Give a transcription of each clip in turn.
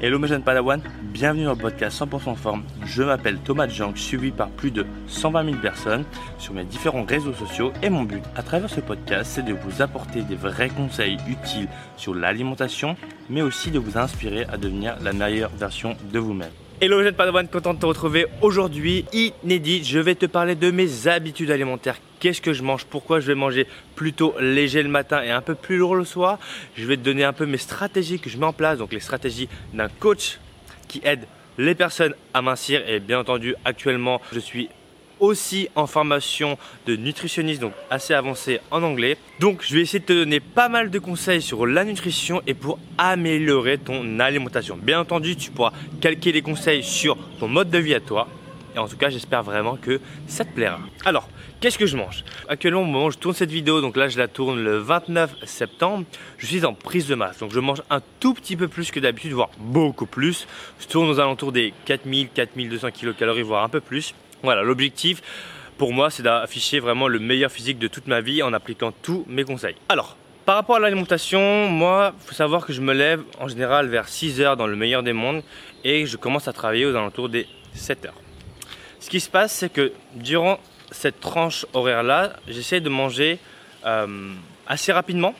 Hello mes jeunes Padawan, bienvenue dans le podcast 100% forme. Je m'appelle Thomas Jank, suivi par plus de 120 000 personnes sur mes différents réseaux sociaux et mon but à travers ce podcast c'est de vous apporter des vrais conseils utiles sur l'alimentation mais aussi de vous inspirer à devenir la meilleure version de vous-même. Hello jeunes Padawan, content de te retrouver aujourd'hui inédit. Je vais te parler de mes habitudes alimentaires. Qu'est-ce que je mange Pourquoi je vais manger plutôt léger le matin et un peu plus lourd le soir Je vais te donner un peu mes stratégies que je mets en place, donc les stratégies d'un coach qui aide les personnes à mincir et bien entendu actuellement je suis aussi en formation de nutritionniste, donc assez avancé en anglais. Donc je vais essayer de te donner pas mal de conseils sur la nutrition et pour améliorer ton alimentation. Bien entendu, tu pourras calquer les conseils sur ton mode de vie à toi. Et en tout cas, j'espère vraiment que ça te plaira. Alors, qu'est-ce que je mange? Actuellement, au moment où je tourne cette vidéo, donc là je la tourne le 29 septembre, je suis en prise de masse. Donc je mange un tout petit peu plus que d'habitude, voire beaucoup plus. Je tourne aux alentours des 4000, 4200 kcal, voire un peu plus. Voilà, l'objectif pour moi, c'est d'afficher vraiment le meilleur physique de toute ma vie en appliquant tous mes conseils. Alors, par rapport à l'alimentation, moi, faut savoir que je me lève en général vers 6 heures dans le meilleur des mondes et je commence à travailler aux alentours des 7 heures. Ce qui se passe, c'est que durant cette tranche horaire-là, j'essaie de manger euh, assez rapidement,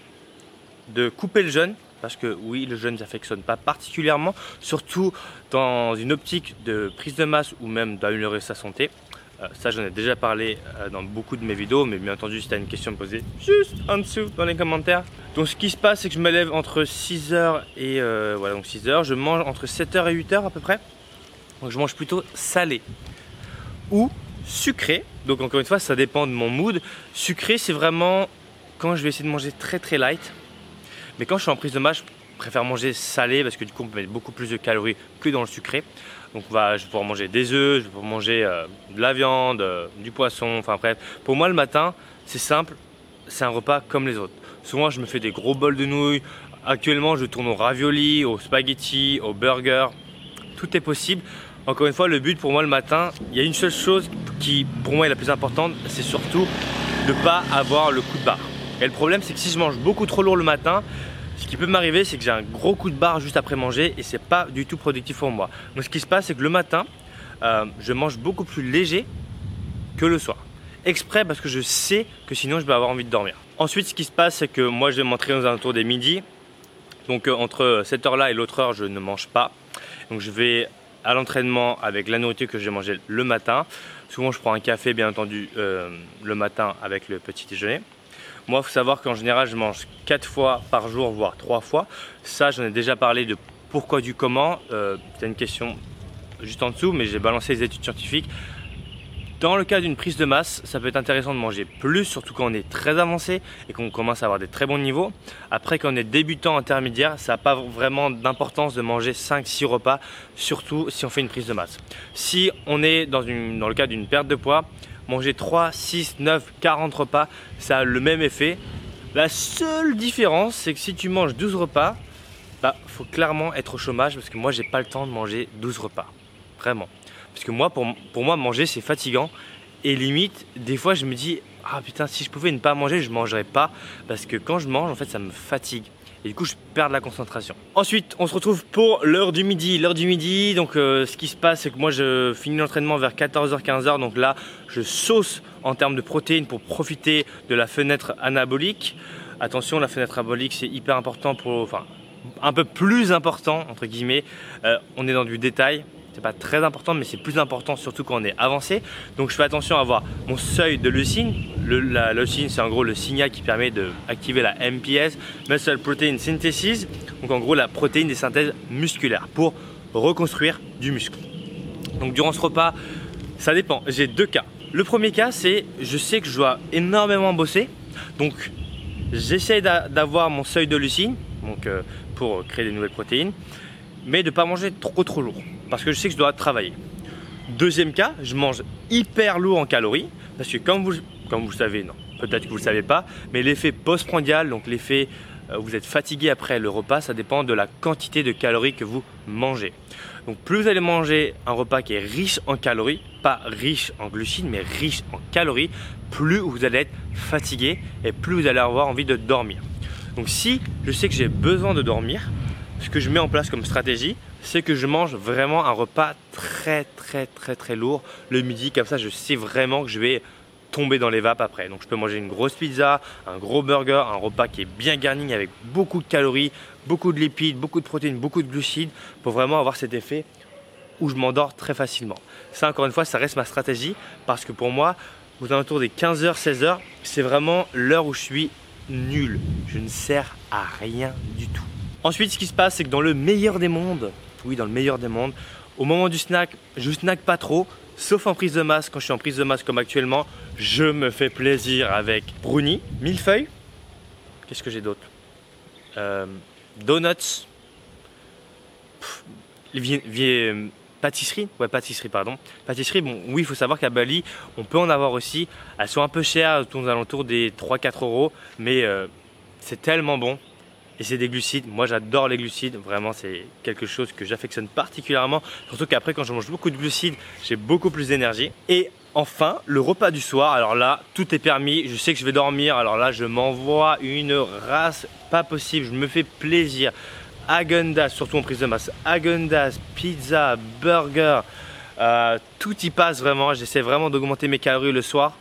de couper le jeûne, parce que oui, le jeûne n'affectionne pas particulièrement, surtout dans une optique de prise de masse ou même d'améliorer sa santé. Euh, ça, j'en ai déjà parlé euh, dans beaucoup de mes vidéos, mais bien entendu, si tu as une question à me juste en dessous dans les commentaires. Donc, ce qui se passe, c'est que je me lève entre 6h et voilà, donc 6h. Je mange entre 7h et 8h à peu près. Donc, je mange plutôt salé ou sucré. Donc, encore une fois, ça dépend de mon mood. Sucré, c'est vraiment quand je vais essayer de manger très très light mais quand je suis en prise de masse, je préfère manger salé parce que du coup on peut mettre beaucoup plus de calories que dans le sucré. Donc je vais pouvoir manger des œufs, je vais pouvoir manger euh, de la viande, euh, du poisson, enfin bref. Pour moi le matin, c'est simple, c'est un repas comme les autres. Souvent je me fais des gros bols de nouilles. Actuellement je tourne au ravioli, au spaghetti, au burger. Tout est possible. Encore une fois, le but pour moi le matin, il y a une seule chose qui pour moi est la plus importante, c'est surtout de ne pas avoir le coup de barre. Et le problème, c'est que si je mange beaucoup trop lourd le matin, ce qui peut m'arriver, c'est que j'ai un gros coup de barre juste après manger et c'est pas du tout productif pour moi. Donc, ce qui se passe, c'est que le matin, euh, je mange beaucoup plus léger que le soir. Exprès parce que je sais que sinon je vais avoir envie de dormir. Ensuite, ce qui se passe, c'est que moi je vais m'entraîner aux alentours des midi. Donc, euh, entre cette heure-là et l'autre heure, je ne mange pas. Donc, je vais à l'entraînement avec la nourriture que j'ai mangée le matin. Souvent, je prends un café, bien entendu, euh, le matin avec le petit déjeuner. Moi, il faut savoir qu'en général, je mange 4 fois par jour, voire 3 fois. Ça, j'en ai déjà parlé de pourquoi du comment. Euh, c'est une question juste en dessous, mais j'ai balancé les études scientifiques. Dans le cas d'une prise de masse, ça peut être intéressant de manger plus, surtout quand on est très avancé et qu'on commence à avoir des très bons niveaux. Après, quand on est débutant intermédiaire, ça n'a pas vraiment d'importance de manger 5-6 repas, surtout si on fait une prise de masse. Si on est dans, le cas d'une perte de poids, manger 3, 6, 9, 40 repas, ça a le même effet. La seule différence, c'est que si tu manges 12 repas, bah faut clairement être au chômage parce que moi j'ai pas le temps de manger 12 repas. Vraiment. Parce que moi, pour, moi, manger c'est fatigant. Et limite, des fois je me dis, ah putain, si je pouvais ne pas manger, je mangerais pas. Parce que quand je mange, en fait, ça me fatigue et du coup je perds la concentration. Ensuite on se retrouve pour l'heure du midi. L'heure du midi, donc euh, ce qui se passe c'est que moi je finis l'entraînement vers 14h 15h donc là je sauce en termes de protéines pour profiter de la fenêtre anabolique. Attention la fenêtre anabolique c'est hyper important pour enfin un peu plus important entre guillemets. Euh, on est dans du détail c'est pas très important, mais c'est plus important surtout quand on est avancé. Donc je fais attention à avoir mon seuil de leucine. Le, la leucine, c'est en gros le signal qui permet d'activer la MPS, Muscle Protein Synthesis. Donc en gros la protéine des synthèses musculaires pour reconstruire du muscle. Donc durant ce repas, ça dépend. J'ai deux cas. Le premier cas, c'est je sais que je dois énormément bosser. Donc j'essaie d'avoir mon seuil de leucine donc, euh, pour créer des nouvelles protéines mais de ne pas manger trop trop lourd parce que je sais que je dois travailler. Deuxième cas, je mange hyper lourd en calories parce que comme vous, vous le savez, non, peut-être que vous ne le savez pas, mais l'effet postprandial, donc l'effet euh, vous êtes fatigué après le repas, ça dépend de la quantité de calories que vous mangez. Donc plus vous allez manger un repas qui est riche en calories, pas riche en glucides, mais riche en calories, plus vous allez être fatigué et plus vous allez avoir envie de dormir. Donc si je sais que j'ai besoin de dormir, ce que je mets en place comme stratégie, c'est que je mange vraiment un repas très très très très lourd le midi. Comme ça, je sais vraiment que je vais tomber dans les vapes après. Donc je peux manger une grosse pizza, un gros burger, un repas qui est bien garni avec beaucoup de calories, beaucoup de lipides, beaucoup de protéines, beaucoup de glucides pour vraiment avoir cet effet où je m'endors très facilement. Ça encore une fois, ça reste ma stratégie parce que pour moi, aux alentours des 15h, 16h, c'est vraiment l'heure où je suis nul. Je ne sers à rien du tout. Ensuite, ce qui se passe, c'est que dans le meilleur des mondes, oui, dans le meilleur des mondes, au moment du snack, je snack pas trop, sauf en prise de masse. Quand je suis en prise de masse comme actuellement, je me fais plaisir avec brownie, millefeuille. Qu'est-ce que j'ai d'autre? Euh, Donuts. pâtisserie Ouais, pâtisserie, pardon. Pâtisserie, bon, oui, il faut savoir qu'à Bali, on peut en avoir aussi. Elles sont un peu chères, aux alentours des 3-4 euros, mais euh, c'est tellement bon et c'est des glucides. Moi j'adore les glucides, vraiment c'est quelque chose que j'affectionne particulièrement, surtout qu'après quand je mange beaucoup de glucides, j'ai beaucoup plus d'énergie. Et enfin, le repas du soir, alors là, tout est permis, je sais que je vais dormir, alors là je m'envoie une race pas possible, je me fais plaisir. Agendas, surtout en prise de masse, Agendas, pizza, burger, euh, tout y passe vraiment, j'essaie vraiment d'augmenter mes calories le soir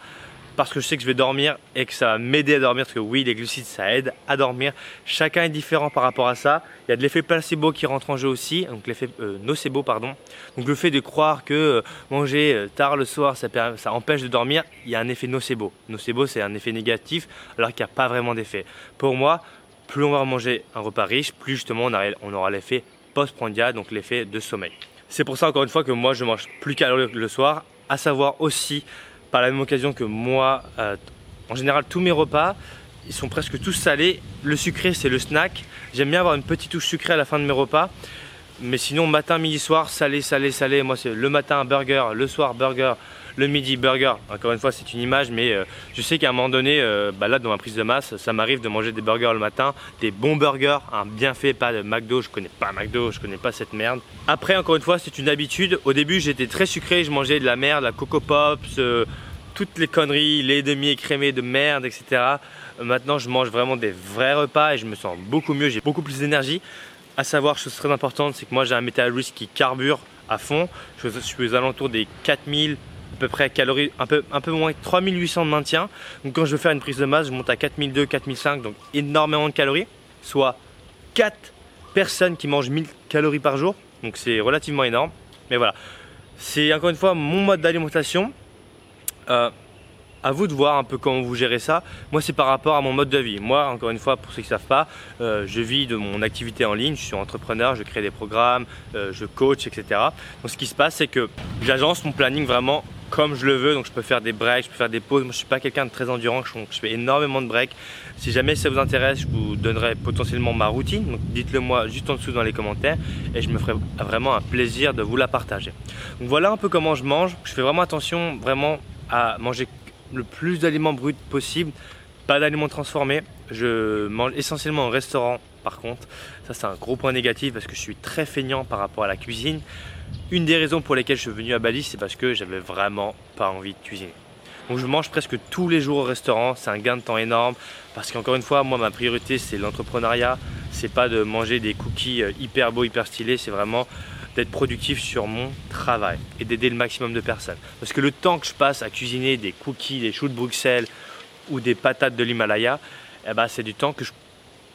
parce que je sais que je vais dormir et que ça va m'aider à dormir parce que oui les glucides ça aide à dormir. Chacun est différent par rapport à ça. Il y a de l'effet placebo qui rentre en jeu aussi donc l'effet euh, nocebo pardon. Donc le fait de croire que euh, manger euh, tard le soir ça, empêche de dormir il y a un effet nocebo. Nocebo c'est un effet négatif alors qu'il n'y a pas vraiment d'effet. Pour moi plus on va manger un repas riche plus justement on, on aura l'effet post-prandial donc l'effet de sommeil. C'est pour ça encore une fois que moi je mange plus calorique le soir à savoir aussi par la même occasion que moi, euh, en général, tous mes repas, ils sont presque tous salés. Le sucré, c'est le snack. J'aime bien avoir une petite touche sucrée à la fin de mes repas. Mais sinon, matin, midi, soir, salé, salé, salé. Moi, c'est le matin, burger, le soir, burger, le midi, burger. Encore une fois, c'est une image, mais euh, je sais qu'à un moment donné, euh, bah là, dans ma prise de masse, ça m'arrive de manger des burgers le matin, des bons burgers, un bien fait, pas de McDo. Je connais pas McDo, je connais pas cette merde. Après, encore une fois, c'est une habitude. Au début, j'étais très sucré, je mangeais de la merde, la Coco Pops, euh, toutes les conneries, les demi-écrémés de merde, etc. Maintenant, je mange vraiment des vrais repas et je me sens beaucoup mieux, j'ai beaucoup plus d'énergie. À savoir, chose très importante, c'est que moi j'ai un métabolisme qui carbure à fond. Je suis aux alentours des 4000 à peu près calories, un peu, un peu moins 3800 de maintien. Donc quand je veux faire une prise de masse, je monte à 4002, 4005, donc énormément de calories, soit 4 personnes qui mangent 1000 calories par jour. Donc c'est relativement énorme. Mais voilà, c'est encore une fois mon mode d'alimentation. Euh, à vous de voir un peu comment vous gérez ça. Moi, c'est par rapport à mon mode de vie. Moi, encore une fois, pour ceux qui ne savent pas, euh, je vis de mon activité en ligne. Je suis entrepreneur, je crée des programmes, euh, je coach, etc. Donc, ce qui se passe, c'est que j'agence mon planning vraiment comme je le veux. Donc, je peux faire des breaks, je peux faire des pauses. Moi, je suis pas quelqu'un de très endurant. Je, fais énormément de breaks. Si jamais ça vous intéresse, je vous donnerai potentiellement ma routine. Donc, dites-le moi juste en dessous dans les commentaires et je me ferai vraiment un plaisir de vous la partager. Donc, voilà un peu comment je mange. Je fais vraiment attention, vraiment à manger le plus d'aliments bruts possible, pas d'aliments transformés. Je mange essentiellement au restaurant par contre. Ça c'est un gros point négatif parce que je suis très feignant par rapport à la cuisine. Une des raisons pour lesquelles je suis venu à Bali, c'est parce que j'avais vraiment pas envie de cuisiner. Donc je mange presque tous les jours au restaurant, c'est un gain de temps énorme parce qu'encore une fois, moi ma priorité c'est l'entrepreneuriat, c'est pas de manger des cookies euh, hyper beaux, hyper stylés, c'est vraiment d'être productif sur mon travail et d'aider le maximum de personnes. Parce que le temps que je passe à cuisiner des cookies, des choux de Bruxelles ou des patates de l'Himalaya, eh ben, c'est du temps que je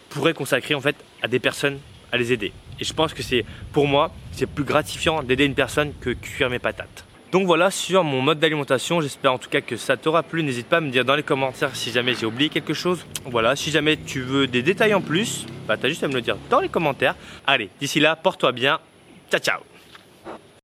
pourrais consacrer en fait à des personnes à les aider. Et je pense que c'est pour moi, c'est plus gratifiant d'aider une personne que cuire mes patates. Donc voilà sur mon mode d'alimentation, j'espère en tout cas que ça t'aura plu. N'hésite pas à me dire dans les commentaires si jamais j'ai oublié quelque chose. Voilà, si jamais tu veux des détails en plus, bah t'as juste à me le dire dans les commentaires. Allez, d'ici là, porte-toi bien, Ciao, ciao